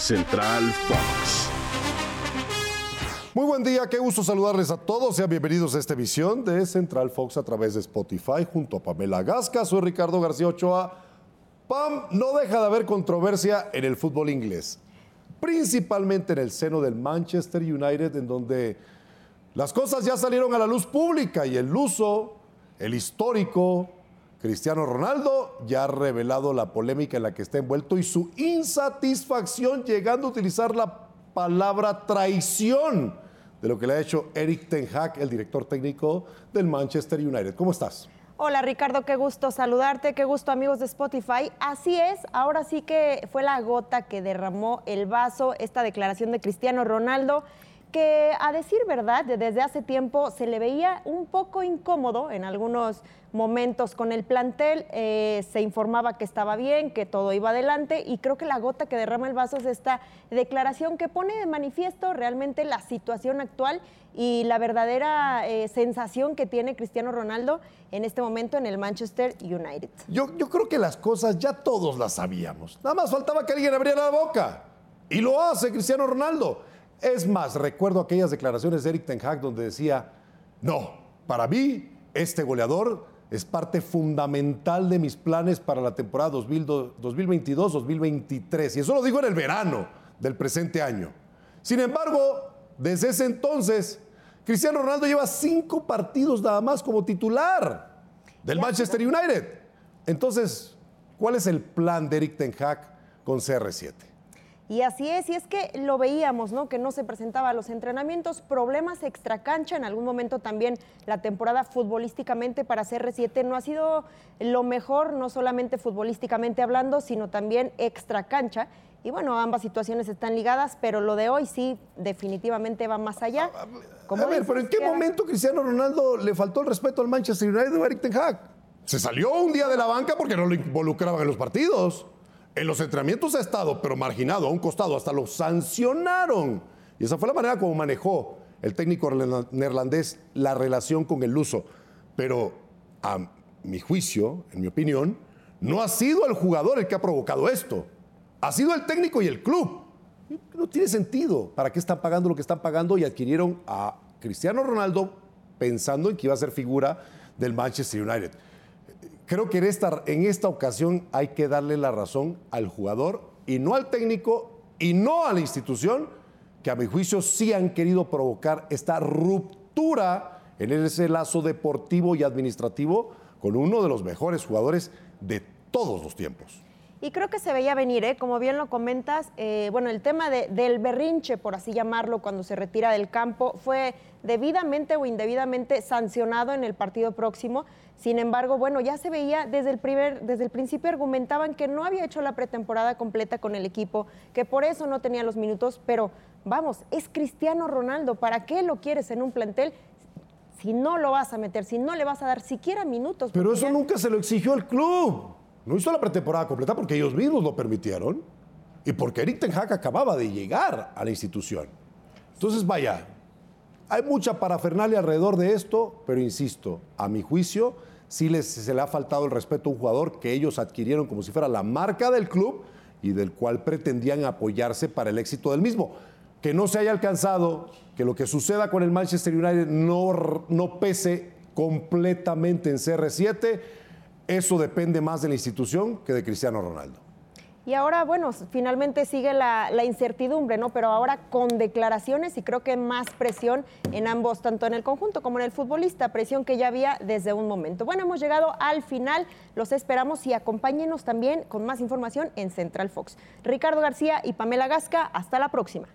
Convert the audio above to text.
Central Fox. Muy buen día, qué gusto saludarles a todos. Sean bienvenidos a esta emisión de Central Fox a través de Spotify junto a Pamela Gasca. Soy Ricardo García Ochoa. Pam, no deja de haber controversia en el fútbol inglés, principalmente en el seno del Manchester United, en donde las cosas ya salieron a la luz pública y el uso, el histórico, Cristiano Ronaldo ya ha revelado la polémica en la que está envuelto y su insatisfacción llegando a utilizar la palabra traición de lo que le ha hecho Eric Ten Hag, el director técnico del Manchester United. ¿Cómo estás? Hola Ricardo, qué gusto saludarte, qué gusto amigos de Spotify. Así es, ahora sí que fue la gota que derramó el vaso, esta declaración de Cristiano Ronaldo que a decir verdad, desde hace tiempo se le veía un poco incómodo en algunos momentos con el plantel, eh, se informaba que estaba bien, que todo iba adelante y creo que la gota que derrama el vaso es esta declaración que pone de manifiesto realmente la situación actual y la verdadera eh, sensación que tiene Cristiano Ronaldo en este momento en el Manchester United. Yo, yo creo que las cosas ya todos las sabíamos, nada más faltaba que alguien abriera la boca y lo hace Cristiano Ronaldo. Es más, recuerdo aquellas declaraciones de Eric Ten Hag donde decía, no, para mí este goleador es parte fundamental de mis planes para la temporada 2022-2023. Y eso lo digo en el verano del presente año. Sin embargo, desde ese entonces, Cristiano Ronaldo lleva cinco partidos nada más como titular del Manchester United. Entonces, ¿cuál es el plan de Eric Ten Hag con CR7? Y así es, y es que lo veíamos, ¿no? Que no se presentaba a los entrenamientos, problemas extracancha, en algún momento también la temporada futbolísticamente para CR7 no ha sido lo mejor, no solamente futbolísticamente hablando, sino también extracancha. Y bueno, ambas situaciones están ligadas, pero lo de hoy sí definitivamente va más allá. a ver, pero ¿en qué momento Cristiano Ronaldo le faltó el respeto al Manchester United de Eric Ten Hag? Se salió un día de la banca porque no lo involucraban en los partidos. En los entrenamientos ha estado, pero marginado a un costado, hasta lo sancionaron. Y esa fue la manera como manejó el técnico neerlandés la relación con el uso. Pero a mi juicio, en mi opinión, no ha sido el jugador el que ha provocado esto. Ha sido el técnico y el club. No tiene sentido. ¿Para qué están pagando lo que están pagando? Y adquirieron a Cristiano Ronaldo pensando en que iba a ser figura del Manchester United. Creo que en esta, en esta ocasión hay que darle la razón al jugador y no al técnico y no a la institución que a mi juicio sí han querido provocar esta ruptura en ese lazo deportivo y administrativo con uno de los mejores jugadores de todos los tiempos. Y creo que se veía venir, ¿eh? como bien lo comentas, eh, bueno, el tema del berrinche, por así llamarlo, cuando se retira del campo, fue debidamente o indebidamente sancionado en el partido próximo. Sin embargo, bueno, ya se veía desde el, primer, desde el principio argumentaban que no había hecho la pretemporada completa con el equipo, que por eso no tenía los minutos, pero vamos, es Cristiano Ronaldo, ¿para qué lo quieres en un plantel si no lo vas a meter, si no le vas a dar siquiera minutos? Pero eso nunca se lo exigió el club. No hizo la pretemporada completa porque ellos mismos lo permitieron y porque Eric Ten Hag acababa de llegar a la institución. Entonces, vaya, hay mucha parafernalia alrededor de esto, pero insisto, a mi juicio, sí les, se le ha faltado el respeto a un jugador que ellos adquirieron como si fuera la marca del club y del cual pretendían apoyarse para el éxito del mismo. Que no se haya alcanzado, que lo que suceda con el Manchester United no, no pese completamente en CR7 eso depende más de la institución que de Cristiano Ronaldo. Y ahora, bueno, finalmente sigue la, incertidumbre, ¿no? Pero ahora con declaraciones y creo que más presión en ambos, tanto en el conjunto como en el futbolista, presión que ya había desde un momento. Bueno, hemos llegado al final, los esperamos y acompáñenos también con más información en Central Fox. Ricardo García y Pamela Gasca, hasta la próxima.